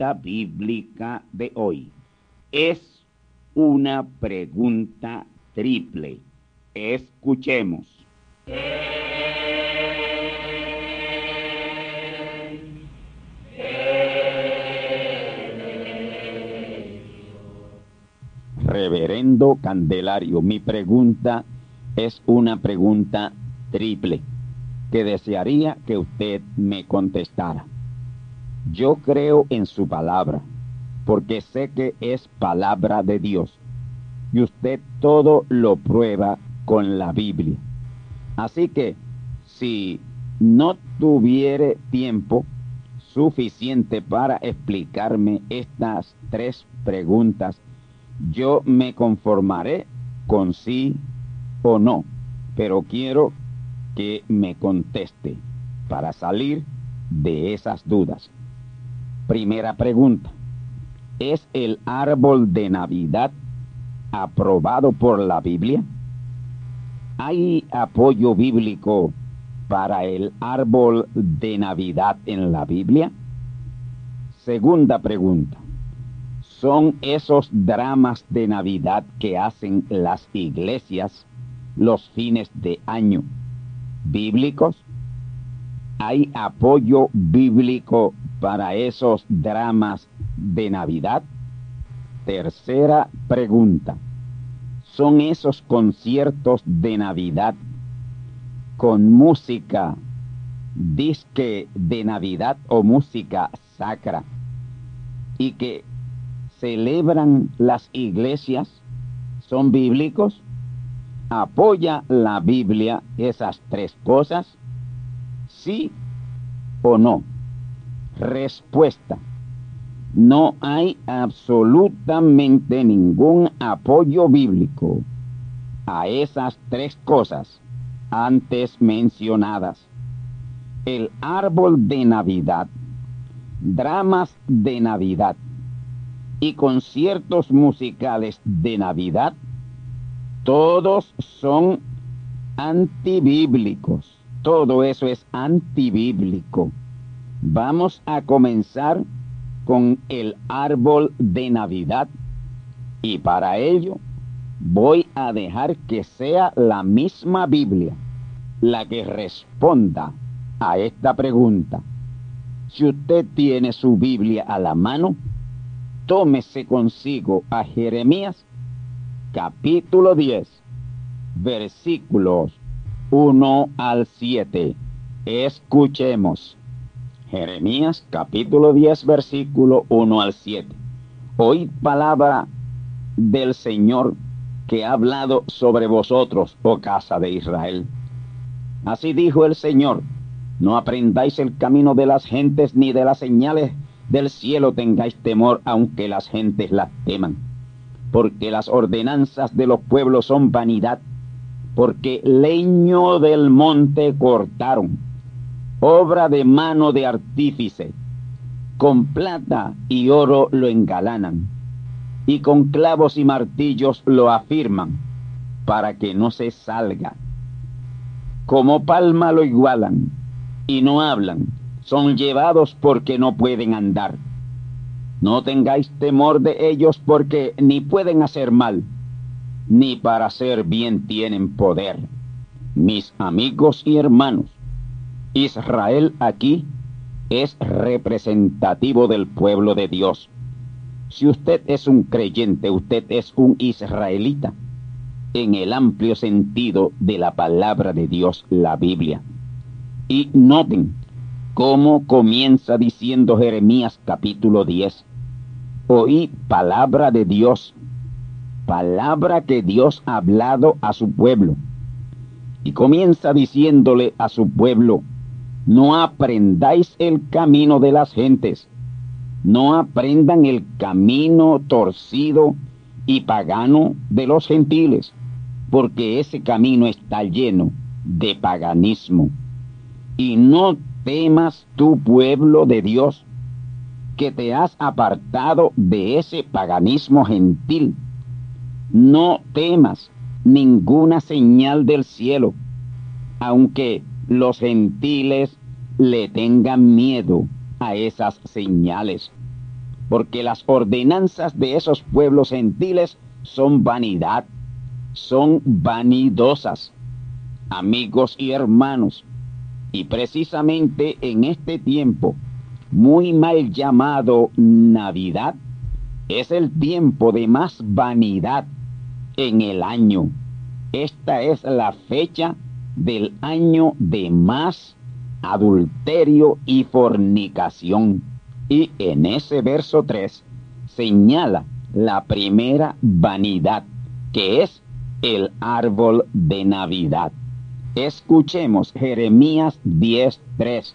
Bíblica de hoy. Es una pregunta triple. Escuchemos. Reverendo Candelario, mi pregunta es una pregunta triple que desearía que usted me contestara. Yo creo en su palabra, porque sé que es palabra de Dios, y usted todo lo prueba con la Biblia. Así que, si no tuviere tiempo suficiente para explicarme estas tres preguntas, yo me conformaré con sí o no, pero quiero que me conteste para salir de esas dudas. Primera pregunta. ¿Es el árbol de Navidad aprobado por la Biblia? ¿Hay apoyo bíblico para el árbol de Navidad en la Biblia? Segunda pregunta. ¿Son esos dramas de Navidad que hacen las iglesias los fines de año bíblicos? ¿Hay apoyo bíblico para esos dramas de Navidad? Tercera pregunta. ¿Son esos conciertos de Navidad con música disque de Navidad o música sacra y que celebran las iglesias? ¿Son bíblicos? ¿Apoya la Biblia esas tres cosas? ¿Sí o no? Respuesta. No hay absolutamente ningún apoyo bíblico a esas tres cosas antes mencionadas. El árbol de Navidad, dramas de Navidad y conciertos musicales de Navidad todos son antibíblicos. Todo eso es antibíblico. Vamos a comenzar con el árbol de Navidad y para ello voy a dejar que sea la misma Biblia la que responda a esta pregunta. Si usted tiene su Biblia a la mano, tómese consigo a Jeremías capítulo 10, versículos 1 al 7. Escuchemos. Jeremías capítulo 10, versículo 1 al 7. Oíd palabra del Señor que ha hablado sobre vosotros, oh casa de Israel. Así dijo el Señor, no aprendáis el camino de las gentes ni de las señales del cielo tengáis temor, aunque las gentes las teman. Porque las ordenanzas de los pueblos son vanidad, porque leño del monte cortaron, obra de mano de artífice, con plata y oro lo engalanan, y con clavos y martillos lo afirman, para que no se salga. Como palma lo igualan, y no hablan, son llevados porque no pueden andar. No tengáis temor de ellos porque ni pueden hacer mal, ni para hacer bien tienen poder. Mis amigos y hermanos, Israel aquí es representativo del pueblo de Dios. Si usted es un creyente, usted es un israelita, en el amplio sentido de la palabra de Dios, la Biblia. Y noten cómo comienza diciendo Jeremías capítulo 10. Oí palabra de Dios, palabra que Dios ha hablado a su pueblo. Y comienza diciéndole a su pueblo, no aprendáis el camino de las gentes, no aprendan el camino torcido y pagano de los gentiles, porque ese camino está lleno de paganismo y no temas tu pueblo de Dios, que te has apartado de ese paganismo gentil. No temas ninguna señal del cielo, aunque los gentiles le tengan miedo a esas señales, porque las ordenanzas de esos pueblos gentiles son vanidad, son vanidosas. Amigos y hermanos, y precisamente en este tiempo, muy mal llamado Navidad, es el tiempo de más vanidad en el año. Esta es la fecha del año de más adulterio y fornicación. Y en ese verso 3 señala la primera vanidad, que es el árbol de Navidad. Escuchemos Jeremías 10:3,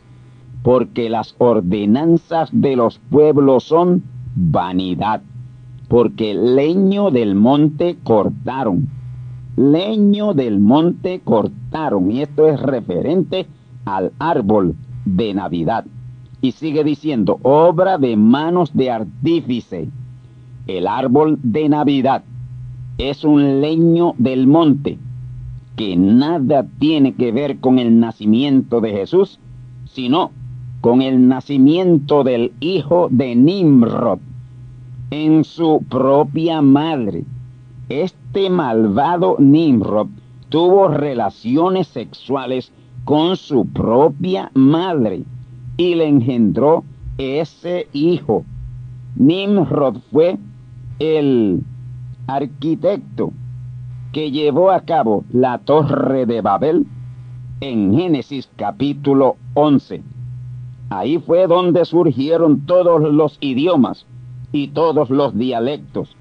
porque las ordenanzas de los pueblos son vanidad, porque leño del monte cortaron, leño del monte cortaron, y esto es referente al árbol de Navidad. Y sigue diciendo, obra de manos de artífice. El árbol de Navidad es un leño del monte que nada tiene que ver con el nacimiento de Jesús, sino con el nacimiento del hijo de Nimrod en su propia madre. Este malvado Nimrod tuvo relaciones sexuales con su propia madre y le engendró ese hijo. Nimrod fue el arquitecto que llevó a cabo la torre de Babel en Génesis capítulo 11. Ahí fue donde surgieron todos los idiomas y todos los dialectos.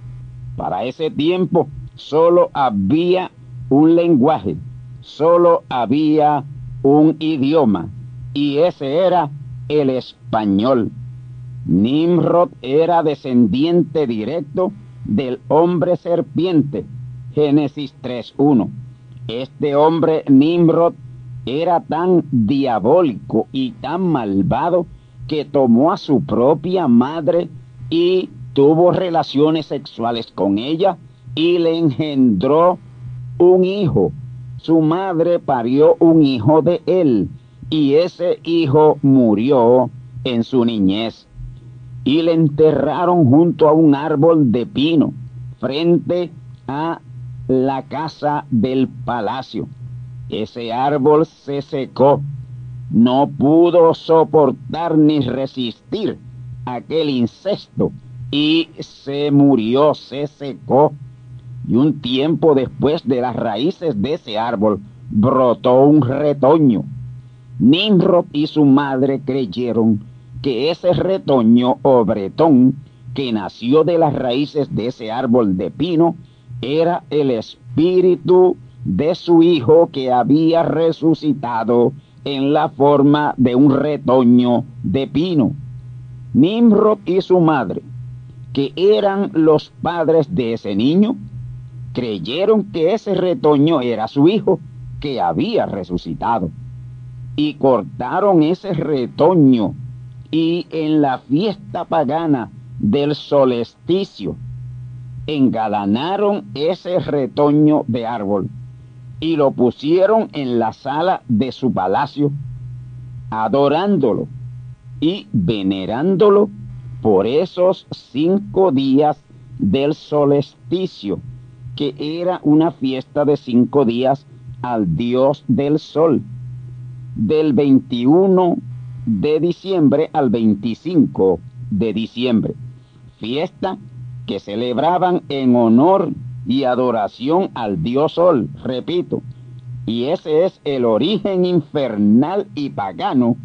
Para ese tiempo solo había un lenguaje, solo había un idioma, y ese era el español. Nimrod era descendiente directo del hombre serpiente, Génesis 3.1. Este hombre Nimrod era tan diabólico y tan malvado que tomó a su propia madre y tuvo relaciones sexuales con ella y le engendró un hijo. Su madre parió un hijo de él y ese hijo murió en su niñez. Y le enterraron junto a un árbol de pino frente a la casa del palacio. Ese árbol se secó, no pudo soportar ni resistir aquel incesto y se murió, se secó. Y un tiempo después de las raíces de ese árbol brotó un retoño. Nimrod y su madre creyeron que ese retoño o bretón que nació de las raíces de ese árbol de pino era el espíritu de su hijo que había resucitado en la forma de un retoño de pino. Nimrod y su madre, que eran los padres de ese niño, creyeron que ese retoño era su hijo que había resucitado. Y cortaron ese retoño y en la fiesta pagana del solsticio engalanaron ese retoño de árbol y lo pusieron en la sala de su palacio, adorándolo y venerándolo por esos cinco días del solsticio, que era una fiesta de cinco días al dios del sol, del 21 de diciembre al 25 de diciembre, fiesta que celebraban en honor y adoración al dios sol, repito, y ese es el origen infernal y pagano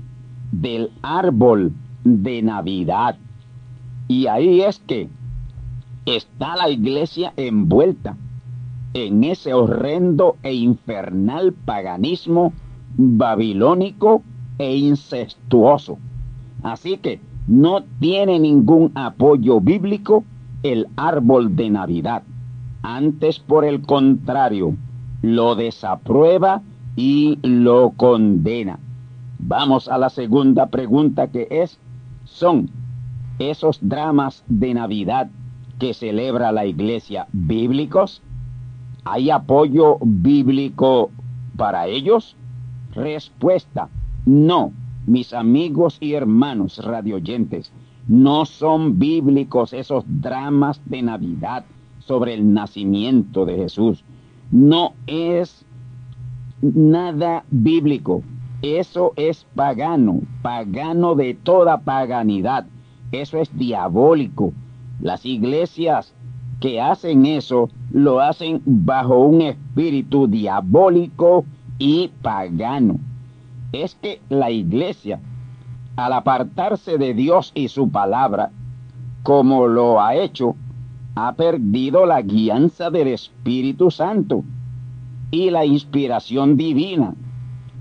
del árbol de Navidad. Y ahí es que está la iglesia envuelta en ese horrendo e infernal paganismo babilónico e incestuoso. Así que no tiene ningún apoyo bíblico el árbol de Navidad. Antes, por el contrario, lo desaprueba y lo condena. Vamos a la segunda pregunta que es, ¿son esos dramas de Navidad que celebra la iglesia bíblicos? ¿Hay apoyo bíblico para ellos? Respuesta, no, mis amigos y hermanos radioyentes, no son bíblicos esos dramas de Navidad sobre el nacimiento de Jesús. No es nada bíblico. Eso es pagano, pagano de toda paganidad. Eso es diabólico. Las iglesias que hacen eso lo hacen bajo un espíritu diabólico y pagano. Es que la iglesia, al apartarse de Dios y su palabra, como lo ha hecho, ha perdido la guianza del Espíritu Santo y la inspiración divina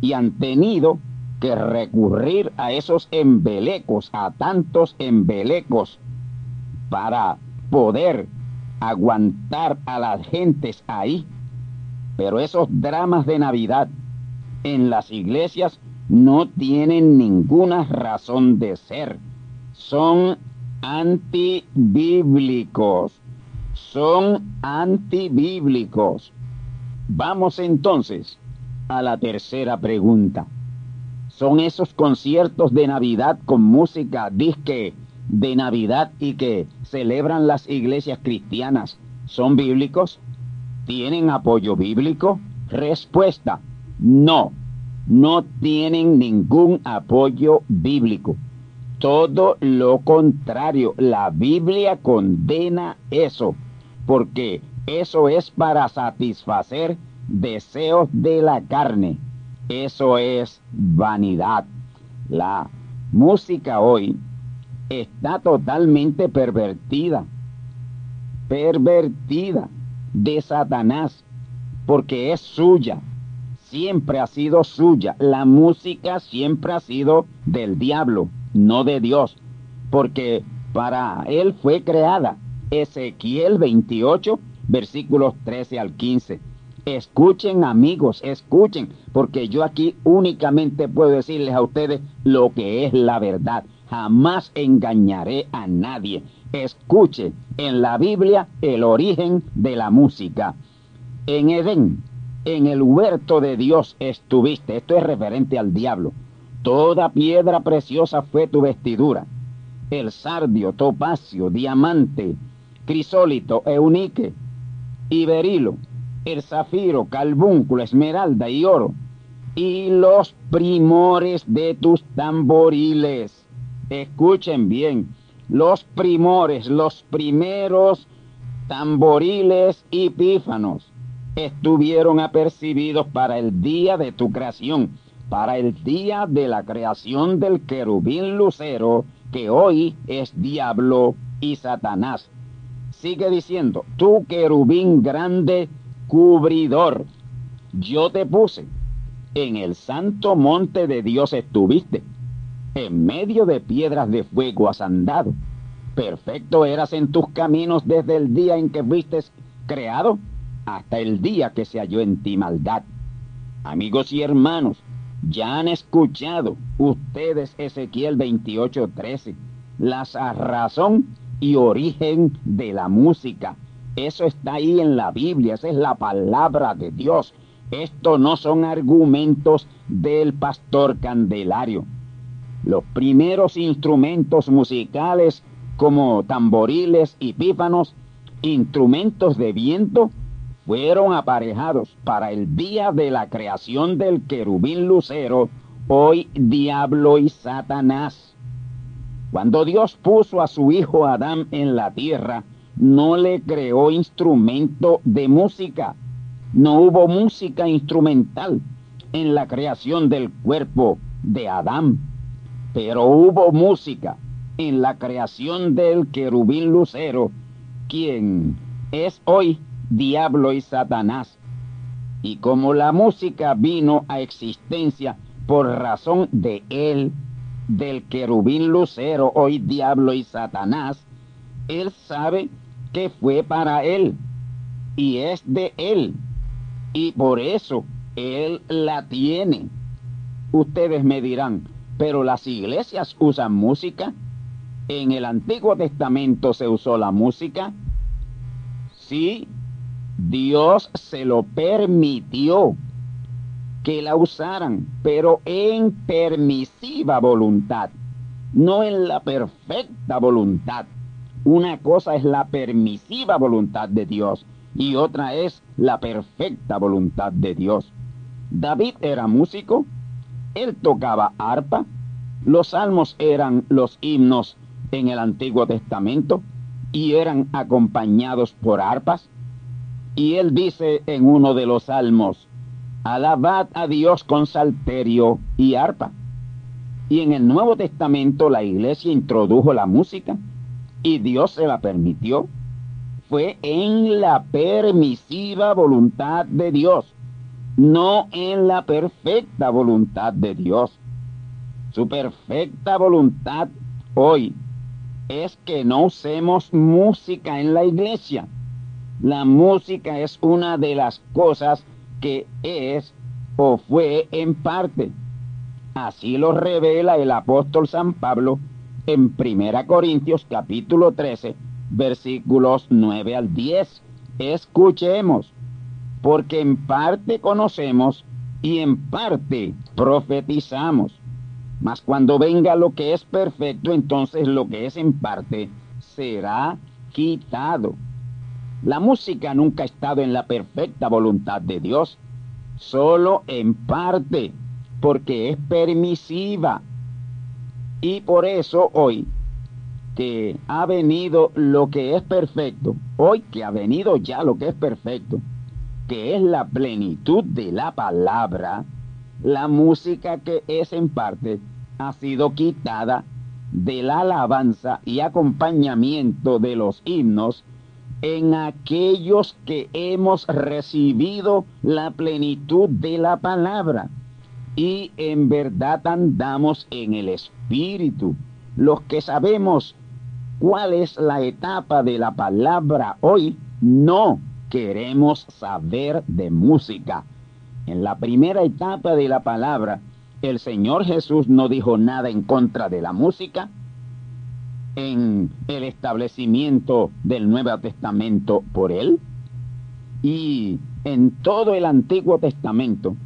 y han tenido que recurrir a esos embelecos, a tantos embelecos, para poder aguantar a las gentes ahí. Pero esos dramas de Navidad en las iglesias no tienen ninguna razón de ser. Son antibíblicos. Son antibíblicos. Vamos entonces a la tercera pregunta. ¿Son esos conciertos de Navidad con música disque de Navidad y que celebran las iglesias cristianas son bíblicos? ¿Tienen apoyo bíblico? Respuesta, no, no tienen ningún apoyo bíblico. Todo lo contrario, la Biblia condena eso, porque eso es para satisfacer deseos de la carne. Eso es vanidad. La música hoy está totalmente pervertida, pervertida de Satanás, porque es suya, siempre ha sido suya. La música siempre ha sido del diablo, no de Dios, porque para él fue creada. Ezequiel 28, versículos 13 al 15. Escuchen amigos, escuchen, porque yo aquí únicamente puedo decirles a ustedes lo que es la verdad. Jamás engañaré a nadie. Escuchen en la Biblia el origen de la música. En Edén, en el huerto de Dios estuviste. Esto es referente al diablo. Toda piedra preciosa fue tu vestidura. El sardio, topacio, diamante, crisólito, eunique y berilo, el zafiro, calbúnculo, esmeralda y oro, y los primores de tus tamboriles. Escuchen bien, los primores, los primeros tamboriles y pífanos estuvieron apercibidos para el día de tu creación, para el día de la creación del querubín lucero, que hoy es diablo y Satanás. sigue diciendo, tú querubín grande, cubridor, yo te puse, en el santo monte de Dios estuviste, en medio de piedras de fuego has andado. Perfecto eras en tus caminos desde el día en que fuiste creado hasta el día que se halló en ti maldad. Amigos y hermanos, ya han escuchado ustedes Ezequiel 28:13, la razón y origen de la música. Eso está ahí en la Biblia, esa es la palabra de Dios. Esto no son argumentos del pastor Candelario. Los primeros instrumentos musicales como tamboriles y pífanos, instrumentos de viento, fueron aparejados para el día de la creación del querubín lucero, hoy diablo y Satanás. Cuando Dios puso a su hijo Adán en la tierra, no le creó instrumento de música. No hubo música instrumental en la creación del cuerpo de Adán, pero hubo música en la creación del querubín lucero, quien es hoy diablo y Satanás. Y como la música vino a existencia por razón de él, del querubín lucero, hoy diablo y Satanás, él sabe que fue para él y es de él. Y por eso él la tiene. Ustedes me dirán, pero las iglesias usan música. En el Antiguo Testamento se usó la música. Sí, Dios se lo permitió que la usaran, pero en permisiva voluntad, no en la perfecta voluntad. Una cosa es la permisiva voluntad de Dios y otra es la perfecta voluntad de Dios. David era músico, él tocaba arpa, los salmos eran los himnos en el Antiguo Testamento y eran acompañados por arpas. Y él dice en uno de los salmos, alabad a Dios con salterio y arpa. Y en el Nuevo Testamento la iglesia introdujo la música y Dios se la permitió. Fue en la permisiva voluntad de Dios, no en la perfecta voluntad de Dios. Su perfecta voluntad hoy es que no usemos música en la iglesia la música es una de las cosas que es o fue en parte. Así lo revela el apóstol San Pablo en 1 Corintios capítulo 13, versículos 9 al 10. Escuchemos, porque en parte conocemos y en parte profetizamos. Mas cuando venga lo que es perfecto, entonces lo que es en parte será quitado. La música nunca ha estado en la perfecta voluntad de Dios, solo en parte, porque es permisiva. Y por eso hoy que ha venido lo que es perfecto, hoy que ha venido ya lo que es perfecto, que es la plenitud de la palabra, la música que es en parte ha sido quitada de la alabanza y acompañamiento de los himnos en aquellos que hemos recibido la plenitud de la palabra y en verdad andamos en el Espíritu. Los que sabemos cuál es la etapa de la palabra hoy, no queremos saber de música. En la primera etapa de la palabra, el Señor Jesús no dijo nada en contra de la música, en el establecimiento del Nuevo Testamento por él y en todo el Antiguo Testamento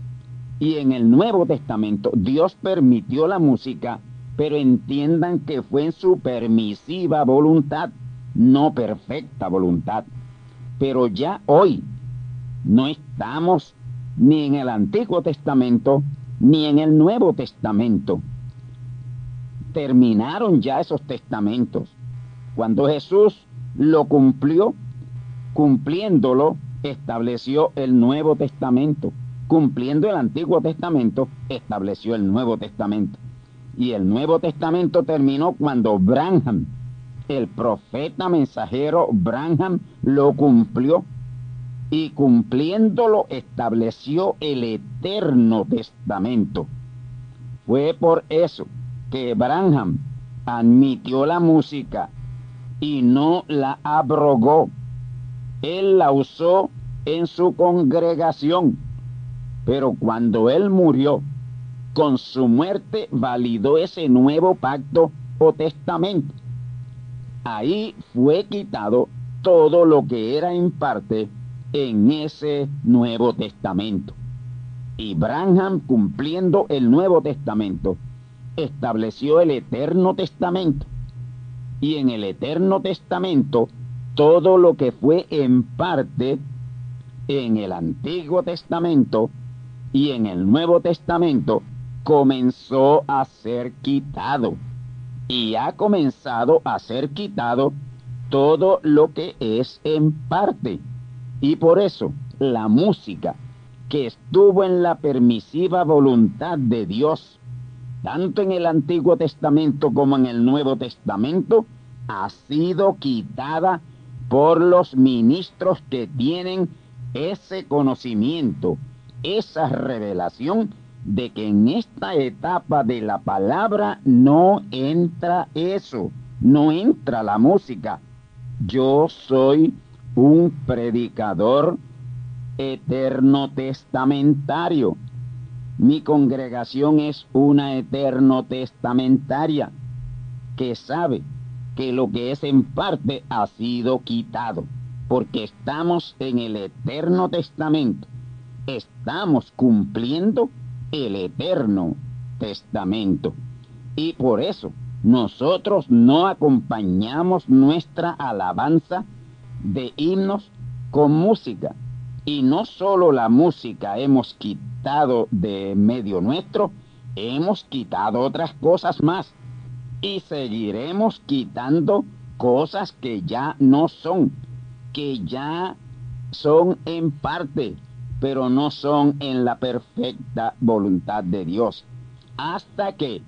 y en el Nuevo Testamento Dios permitió la música, pero entiendan que fue en su permisiva voluntad, no perfecta voluntad. Pero ya hoy no estamos ni en el Antiguo Testamento ni en el Nuevo Testamento terminaron ya esos testamentos. Cuando Jesús lo cumplió, cumpliéndolo, estableció el Nuevo Testamento. Cumpliendo el Antiguo Testamento, estableció el Nuevo Testamento. Y el Nuevo Testamento terminó cuando Branham el profeta mensajero Branham lo cumplió y cumpliéndolo estableció el eterno testamento. Fue por eso que Branham admitió la música y no la abrogó. Él la usó en su congregación, pero cuando él murió, con su muerte validó ese nuevo pacto o testamento. Ahí fue quitado todo lo que era en parte en ese Nuevo Testamento. Y Branham, cumpliendo el Nuevo Testamento, estableció el Eterno Testamento. Y en el Eterno Testamento, todo lo que fue en parte en el Antiguo Testamento y en el Nuevo Testamento comenzó a ser quitado. Y ha comenzado a ser quitado todo lo que es en parte. Y por eso la música que estuvo en la permisiva voluntad de Dios, tanto en el Antiguo Testamento como en el Nuevo Testamento, ha sido quitada por los ministros que tienen ese conocimiento, esa revelación de que en esta etapa de la palabra no entra eso, no entra la música. Yo soy un predicador eterno testamentario. Mi congregación es una eterno testamentaria que sabe que lo que es en parte ha sido quitado, porque estamos en el eterno testamento, estamos cumpliendo el eterno testamento. Y por eso nosotros no acompañamos nuestra alabanza de himnos con música. Y no solo la música hemos quitado de medio nuestro, hemos quitado otras cosas más. Y seguiremos quitando cosas que ya no son, que ya son en parte, pero no son en la perfecta voluntad de Dios. Hasta que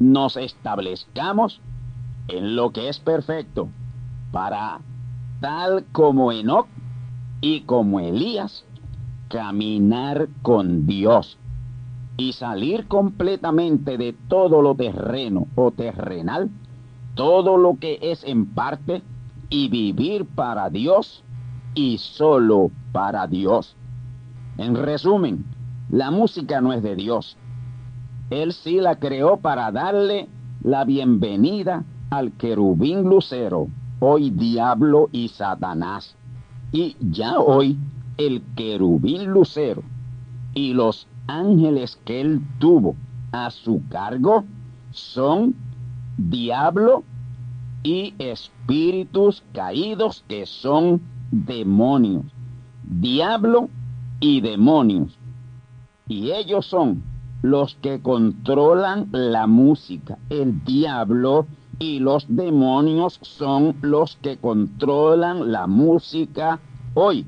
nos establezcamos en lo que es perfecto para tal como Enoch y como Elías, caminar con Dios y salir completamente de todo lo terreno o terrenal, todo lo que es en parte, y vivir para Dios y solo para Dios. En resumen, la música no es de Dios. Él sí la creó para darle la bienvenida al querubín lucero hoy diablo y Satanás. Y ya hoy el querubín lucero y los ángeles que él tuvo a su cargo son diablo y espíritus caídos que son demonios. Diablo y demonios. Y ellos son los que controlan la música. El diablo y los demonios son los que controlan la música hoy.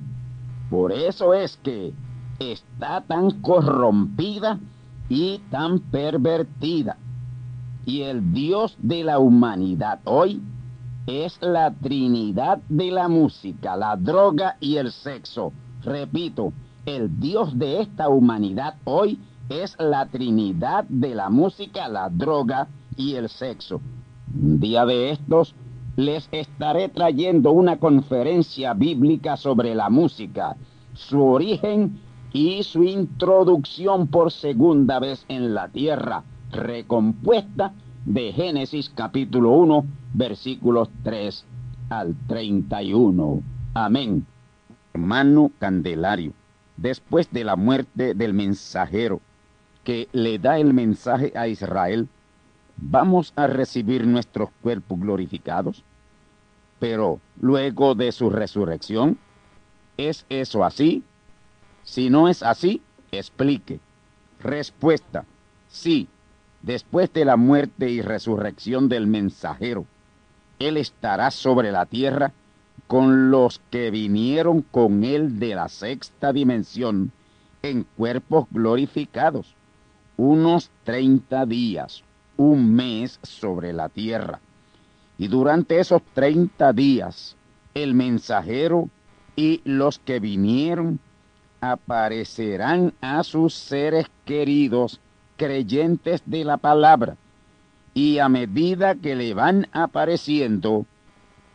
Por eso es que está tan corrompida y tan pervertida. Y el Dios de la humanidad hoy es la Trinidad de la música, la droga y el sexo. Repito, el Dios de esta humanidad hoy es la Trinidad de la música, la droga y el sexo. Un día de estos les estaré trayendo una conferencia bíblica sobre la música, su origen y su introducción por segunda vez en la tierra, recompuesta de Génesis capítulo 1, versículos 3 al 31. Amén. Hermano Candelario, después de la muerte del mensajero que le da el mensaje a Israel, vamos a recibir nuestros cuerpos glorificados. Pero luego de su resurrección, ¿es eso así? Si no es así, explique. Respuesta, sí. Después de la muerte y resurrección del mensajero, Él estará sobre la tierra con los que vinieron con Él de la sexta dimensión en cuerpos glorificados, unos treinta días un mes sobre la tierra. Y durante esos treinta días, el mensajero y los que vinieron aparecerán a sus seres queridos creyentes de la palabra. Y a medida que le van apareciendo,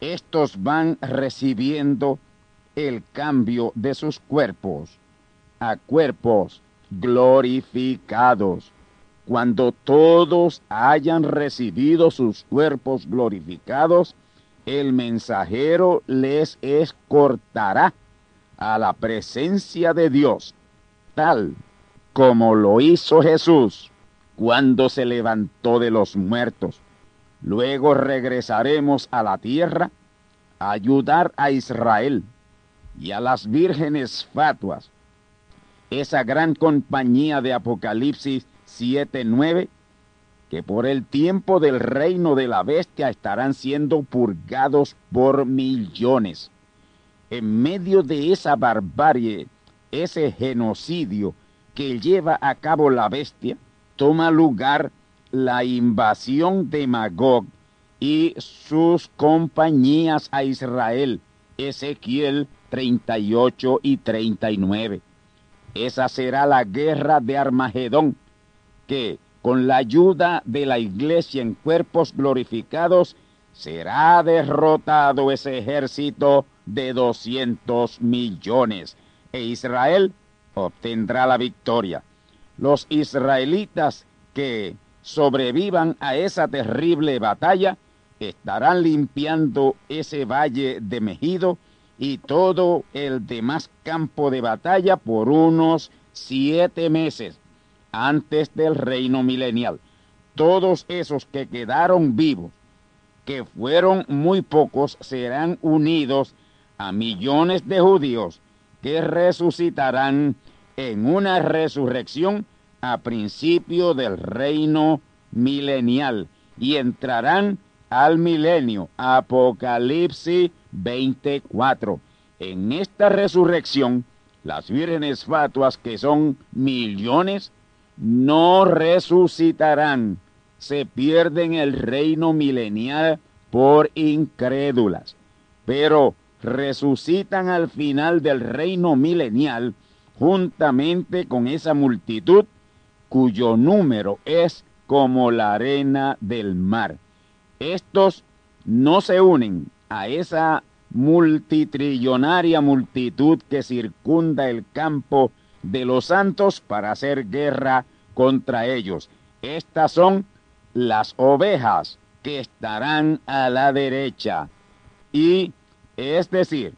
estos van recibiendo el cambio de sus cuerpos a cuerpos glorificados. Cuando todos hayan recibido sus cuerpos glorificados, el mensajero les escortará a la presencia de Dios, tal como lo hizo Jesús cuando se levantó de los muertos. Luego regresaremos a la tierra a ayudar a Israel y a las vírgenes fatuas, esa gran compañía de Apocalipsis 7-9, que por el tiempo del reino de la bestia estarán siendo purgados por millones. En medio de esa barbarie, ese genocidio que lleva a cabo la bestia, toma lugar la invasión de Magog y sus compañías a Israel. Ezequiel 38 y 39. Esa será la guerra de Armagedón, que con la ayuda de la iglesia en cuerpos glorificados será derrotado ese ejército de 200 millones e Israel obtendrá la victoria. Los israelitas que sobrevivan a esa terrible batalla estarán limpiando ese valle de Mejido y todo el demás campo de batalla por unos siete meses antes del reino milenial. Todos esos que quedaron vivos, que fueron muy pocos, serán unidos a millones de judíos que resucitarán en una resurrección a principio del reino milenial y entrarán al milenio. Apocalipsis 24. En esta resurrección, las vírgenes fatuas, que son millones, no resucitarán, se pierden el reino milenial por incrédulas, pero resucitan al final del reino milenial juntamente con esa multitud cuyo número es como la arena del mar. Estos no se unen a esa multitrillonaria multitud que circunda el campo de los santos para hacer guerra contra ellos. Estas son las ovejas que estarán a la derecha. Y, es decir,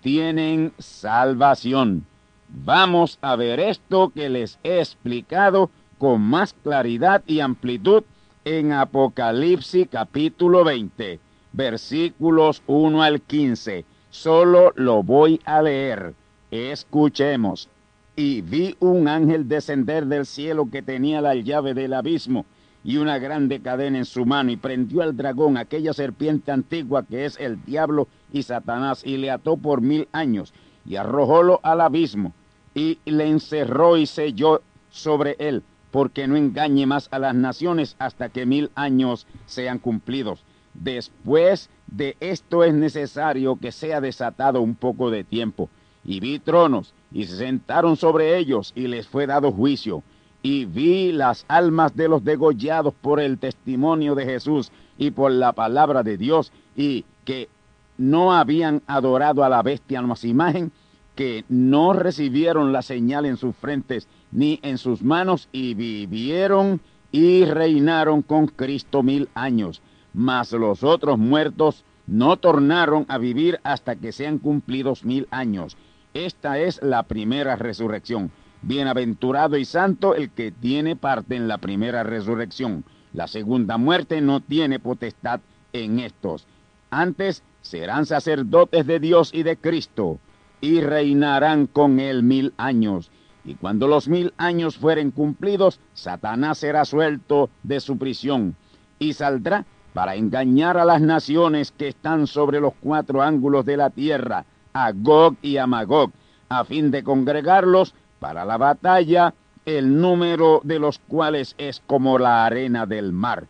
tienen salvación. Vamos a ver esto que les he explicado con más claridad y amplitud en Apocalipsis capítulo 20 versículos 1 al 15. Solo lo voy a leer. Escuchemos. Y vi un ángel descender del cielo que tenía la llave del abismo y una grande cadena en su mano y prendió al dragón, aquella serpiente antigua que es el diablo y Satanás, y le ató por mil años y arrojólo al abismo y le encerró y selló sobre él, porque no engañe más a las naciones hasta que mil años sean cumplidos. Después de esto es necesario que sea desatado un poco de tiempo. Y vi tronos, y se sentaron sobre ellos, y les fue dado juicio. Y vi las almas de los degollados por el testimonio de Jesús y por la palabra de Dios, y que no habían adorado a la bestia más imagen, que no recibieron la señal en sus frentes ni en sus manos, y vivieron y reinaron con Cristo mil años mas los otros muertos no tornaron a vivir hasta que sean cumplidos mil años. Esta es la primera resurrección. Bienaventurado y santo el que tiene parte en la primera resurrección. La segunda muerte no tiene potestad en estos. Antes serán sacerdotes de Dios y de Cristo, y reinarán con él mil años. Y cuando los mil años fueren cumplidos, Satanás será suelto de su prisión, y saldrá para engañar a las naciones que están sobre los cuatro ángulos de la tierra, a Gog y a Magog, a fin de congregarlos para la batalla, el número de los cuales es como la arena del mar.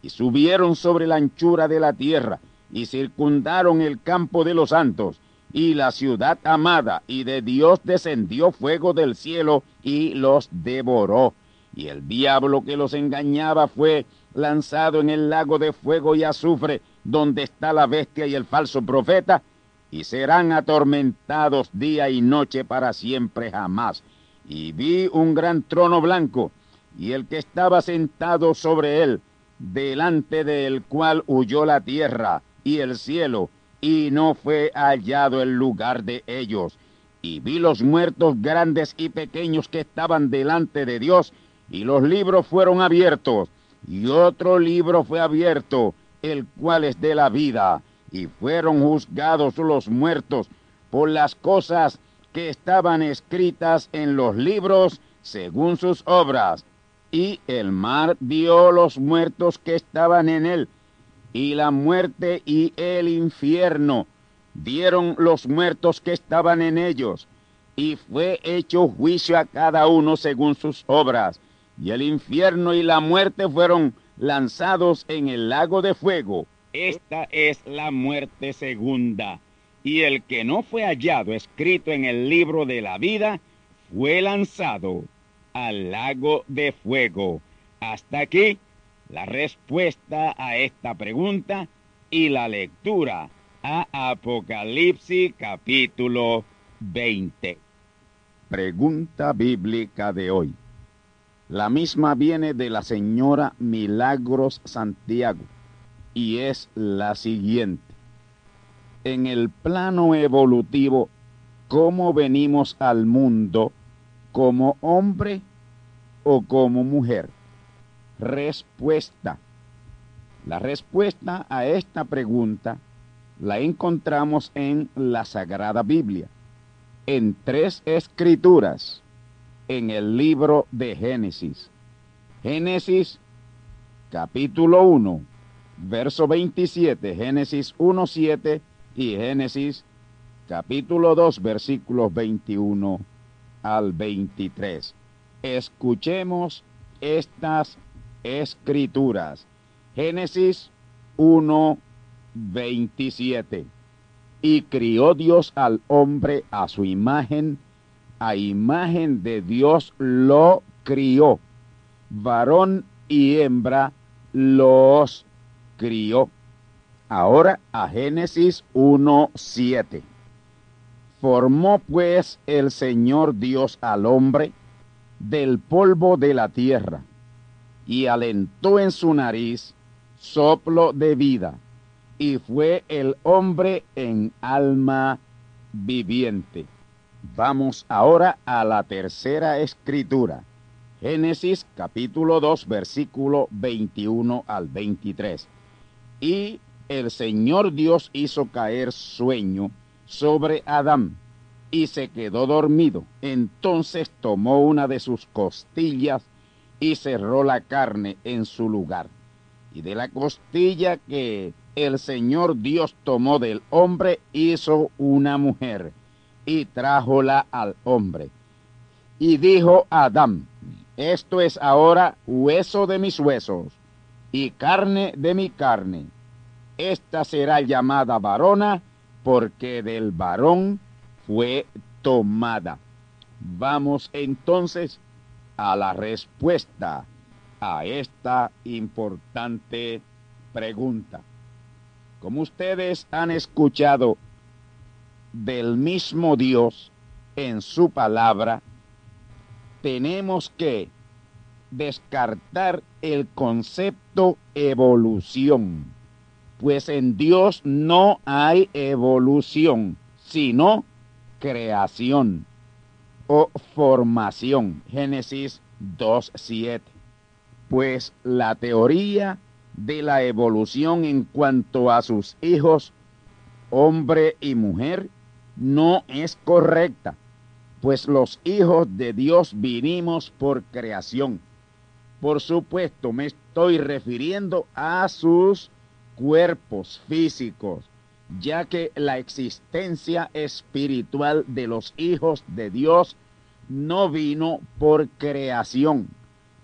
y subieron sobre la anchura de la tierra, y circundaron el campo de los santos, y la ciudad amada, y de Dios descendió fuego del cielo, y los devoró. Y el diablo que los engañaba fue lanzado en el lago de fuego y azufre, donde está la bestia y el falso profeta, y serán atormentados día y noche para siempre jamás. Y vi un gran trono blanco, y el que estaba sentado sobre él, delante del cual huyó la tierra y el cielo, y no fue hallado el lugar de ellos. Y vi los muertos grandes y pequeños que estaban delante de Dios, y los libros fueron abiertos, y otro libro fue abierto, el cual es de la vida, y fueron juzgados los muertos por las cosas que estaban escritas en los libros según sus obras. Y el mar dio los muertos que estaban en él, y la muerte y el infierno dieron los muertos que estaban en ellos, y fue hecho juicio a cada uno según sus obras. Y el infierno y la muerte fueron lanzados en el lago de fuego. Esta es la muerte segunda. Y el que no fue hallado escrito en el libro de la vida fue lanzado al lago de fuego. Hasta aquí la respuesta a esta pregunta y la lectura a Apocalipsis capítulo 20. Pregunta bíblica de hoy. La misma viene de la señora Milagros Santiago y es la siguiente. En el plano evolutivo, ¿cómo venimos al mundo? ¿Como hombre o como mujer? Respuesta. La respuesta a esta pregunta la encontramos en la Sagrada Biblia, en tres escrituras en el libro de Génesis. Génesis capítulo 1, verso 27, Génesis 1, 7 y Génesis capítulo 2, versículos 21 al 23. Escuchemos estas escrituras. Génesis 1, 27. Y crió Dios al hombre a su imagen a imagen de Dios lo crió. Varón y hembra los crió. Ahora a Génesis 1.7. Formó pues el Señor Dios al hombre del polvo de la tierra y alentó en su nariz soplo de vida y fue el hombre en alma viviente. Vamos ahora a la tercera escritura. Génesis capítulo 2 versículo 21 al 23. Y el Señor Dios hizo caer sueño sobre Adán y se quedó dormido. Entonces tomó una de sus costillas y cerró la carne en su lugar. Y de la costilla que el Señor Dios tomó del hombre hizo una mujer y trájola al hombre. Y dijo Adán, esto es ahora hueso de mis huesos y carne de mi carne. Esta será llamada varona porque del varón fue tomada. Vamos entonces a la respuesta a esta importante pregunta. Como ustedes han escuchado del mismo Dios en su palabra, tenemos que descartar el concepto evolución, pues en Dios no hay evolución, sino creación o formación. Génesis 2.7. Pues la teoría de la evolución en cuanto a sus hijos, hombre y mujer, no es correcta, pues los hijos de Dios vinimos por creación. Por supuesto, me estoy refiriendo a sus cuerpos físicos, ya que la existencia espiritual de los hijos de Dios no vino por creación.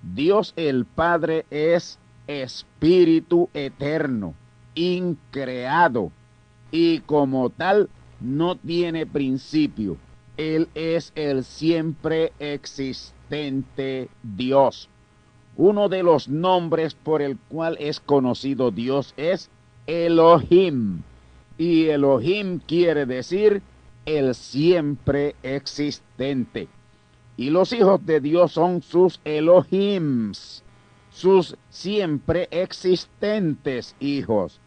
Dios el Padre es espíritu eterno, increado, y como tal no tiene principio. Él es el siempre existente Dios. Uno de los nombres por el cual es conocido Dios es Elohim. Y Elohim quiere decir el siempre existente. Y los hijos de Dios son sus Elohims, sus siempre existentes hijos.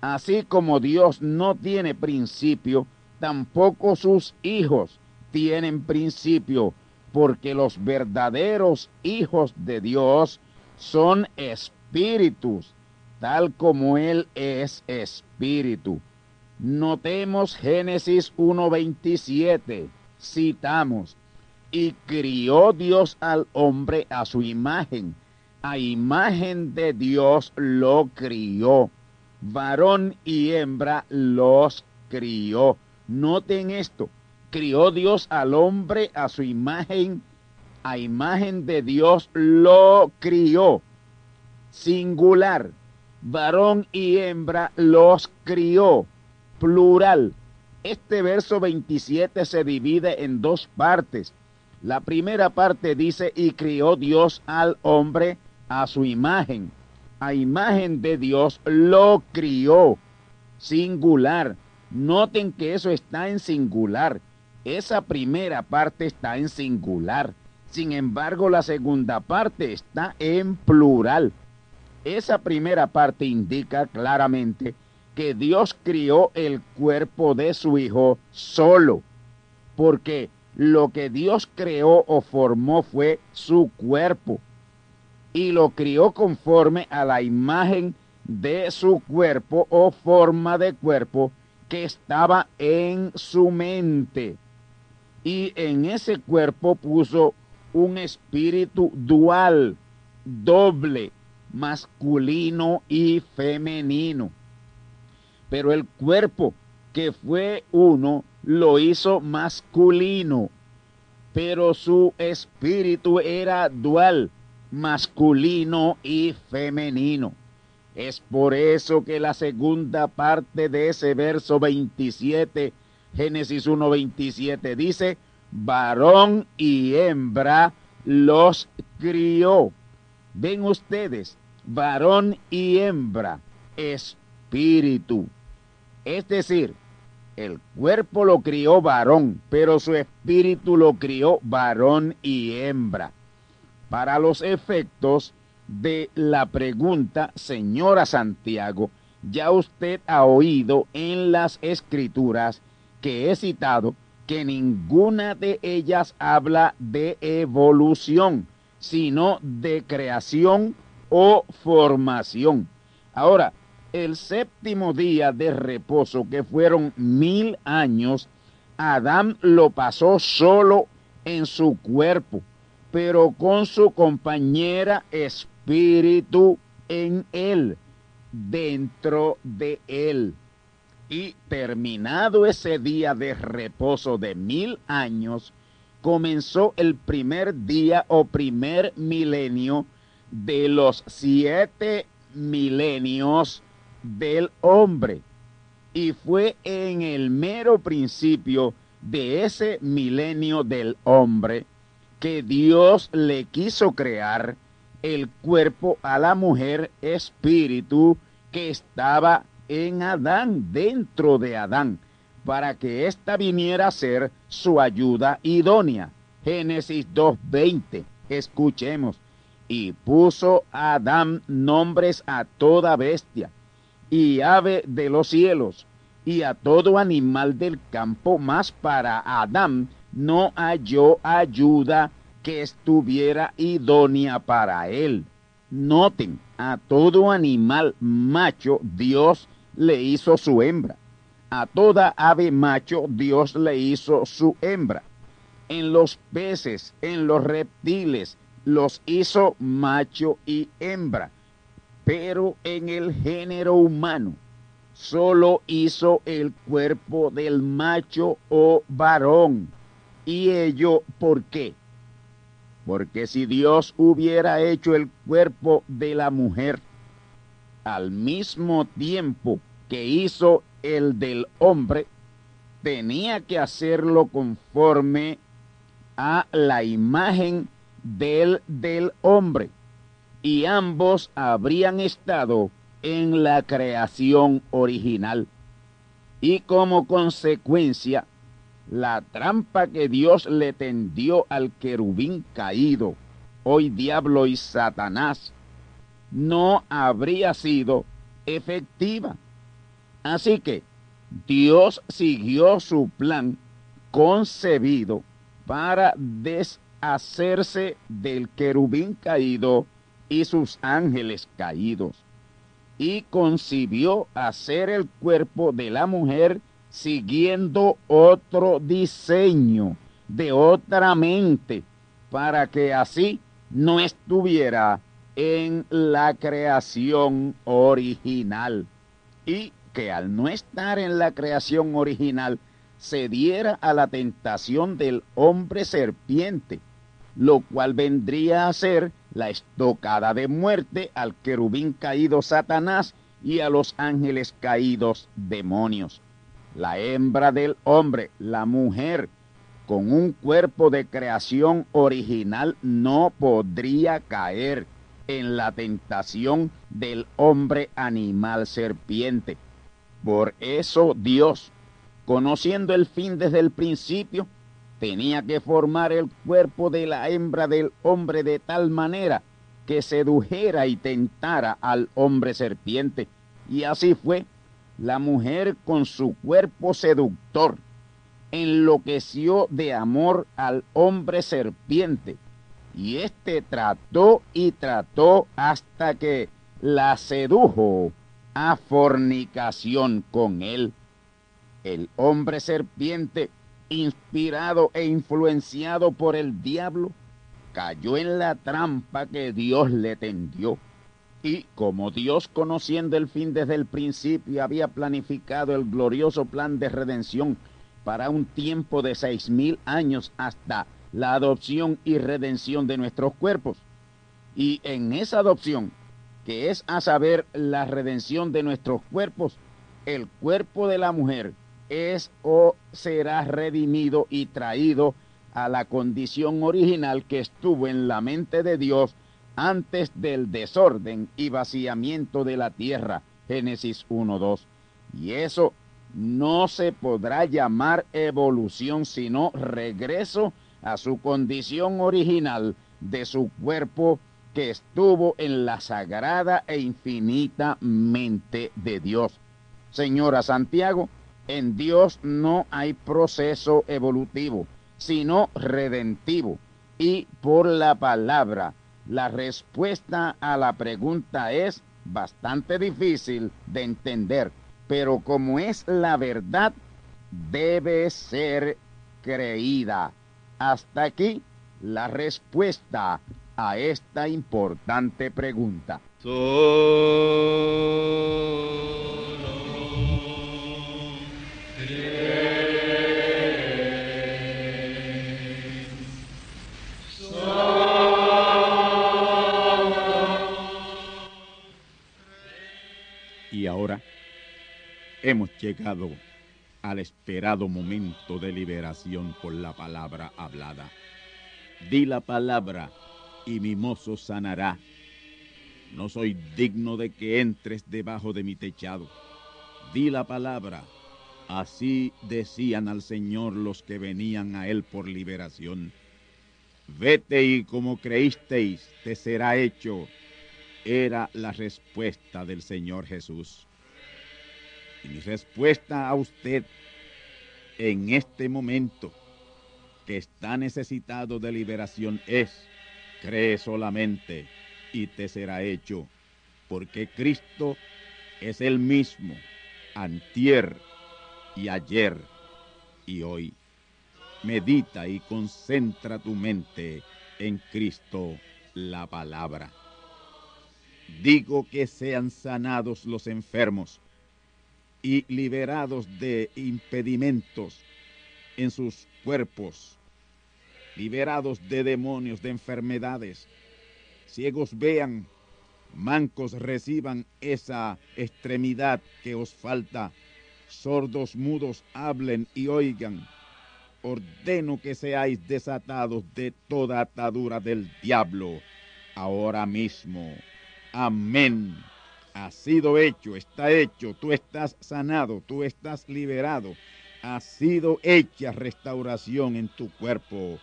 Así como Dios no tiene principio, tampoco sus hijos tienen principio, porque los verdaderos hijos de Dios son espíritus, tal como Él es espíritu. Notemos Génesis 1.27, citamos, y crió Dios al hombre a su imagen, a imagen de Dios lo crió varón y hembra los crió. Noten esto, crió Dios al hombre a su imagen, a imagen de Dios lo crió. Singular, varón y hembra los crió. Plural. Este verso 27 se divide en dos partes. La primera parte dice, y crió Dios al hombre a su imagen a imagen de Dios lo crió. Singular. Noten que eso está en singular. Esa primera parte está en singular. Sin embargo, la segunda parte está en plural. Esa primera parte indica claramente que Dios crió el cuerpo de su Hijo solo, porque lo que Dios creó o formó fue su cuerpo y lo crió conforme a la imagen de su cuerpo o forma de cuerpo que estaba en su mente. Y en ese cuerpo puso un espíritu dual, doble, masculino y femenino. Pero el cuerpo que fue uno lo hizo masculino, pero su espíritu era dual, masculino y femenino. Es por eso que la segunda parte de ese verso 27, Génesis 1.27, dice, varón y hembra los crió. Ven ustedes, varón y hembra, espíritu. Es decir, el cuerpo lo crió varón, pero su espíritu lo crió varón y hembra para los efectos de la pregunta, señora Santiago, ya usted ha oído en las escrituras que he citado que ninguna de ellas habla de evolución, sino de creación o formación. Ahora, el séptimo día de reposo, que fueron mil años, Adán lo pasó solo en su cuerpo pero con su compañera espíritu en él, dentro de él. Y terminado ese día de reposo de mil años, comenzó el primer día o primer milenio de los siete milenios del hombre. Y fue en el mero principio de ese milenio del hombre que Dios le quiso crear el cuerpo a la mujer espíritu que estaba en Adán, dentro de Adán, para que ésta viniera a ser su ayuda idónea. Génesis 2.20, escuchemos. Y puso Adán nombres a toda bestia y ave de los cielos y a todo animal del campo, más para Adán no halló ayuda que estuviera idónea para él. Noten, a todo animal macho Dios le hizo su hembra. A toda ave macho Dios le hizo su hembra. En los peces, en los reptiles, los hizo macho y hembra. Pero en el género humano, solo hizo el cuerpo del macho o varón ¿Y ello por qué? Porque si Dios hubiera hecho el cuerpo de la mujer al mismo tiempo que hizo el del hombre, tenía que hacerlo conforme a la imagen del del hombre. Y ambos habrían estado en la creación original. Y como consecuencia, la trampa que Dios le tendió al querubín caído, hoy diablo y Satanás, no habría sido efectiva. Así que Dios siguió su plan concebido para deshacerse del querubín caído y sus ángeles caídos, y concibió hacer el cuerpo de la mujer siguiendo otro diseño de otra mente, para que así no estuviera en la creación original y que al no estar en la creación original se diera a la tentación del hombre serpiente, lo cual vendría a ser la estocada de muerte al querubín caído Satanás y a los ángeles caídos demonios la hembra del hombre, la mujer, con un cuerpo de creación original no podría caer en la tentación del hombre animal serpiente. Por eso Dios, conociendo el fin desde el principio, tenía que formar el cuerpo de la hembra del hombre de tal manera que sedujera y tentara al hombre serpiente. Y así fue la mujer con su cuerpo seductor enloqueció de amor al hombre serpiente, y éste trató y trató hasta que la sedujo a fornicación con él. El hombre serpiente, inspirado e influenciado por el diablo, cayó en la trampa que Dios le tendió y como Dios, conociendo el fin desde el principio, había planificado el glorioso plan de redención para un tiempo de seis mil años hasta la adopción y redención de nuestros cuerpos. Y en esa adopción, que es a saber la redención de nuestros cuerpos, el cuerpo de la mujer es o será redimido y traído a la condición original que estuvo en la mente de Dios antes del desorden y vaciamiento de la tierra. Génesis 1.2. Y eso no se podrá llamar evolución, sino regreso a su condición original de su cuerpo que estuvo en la sagrada e infinita mente de Dios. Señora Santiago, en Dios no hay proceso evolutivo, sino redentivo. Y por la palabra la respuesta a la pregunta es bastante difícil de entender, pero como es la verdad, debe ser creída. Hasta aquí la respuesta a esta importante pregunta. Hemos llegado al esperado momento de liberación por la palabra hablada. Di la palabra y mi mozo sanará. No soy digno de que entres debajo de mi techado. Di la palabra. Así decían al Señor los que venían a Él por liberación. Vete y como creísteis, te será hecho. Era la respuesta del Señor Jesús. Y mi respuesta a usted en este momento que está necesitado de liberación es, cree solamente y te será hecho, porque Cristo es el mismo, antier y ayer y hoy. Medita y concentra tu mente en Cristo la palabra. Digo que sean sanados los enfermos y liberados de impedimentos en sus cuerpos, liberados de demonios, de enfermedades. Ciegos vean, mancos reciban esa extremidad que os falta, sordos mudos hablen y oigan. Ordeno que seáis desatados de toda atadura del diablo, ahora mismo. Amén. Ha sido hecho, está hecho, tú estás sanado, tú estás liberado. Ha sido hecha restauración en tu cuerpo.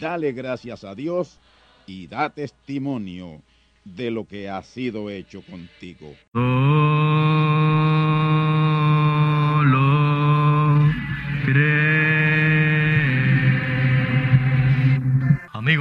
Dale gracias a Dios y da testimonio de lo que ha sido hecho contigo.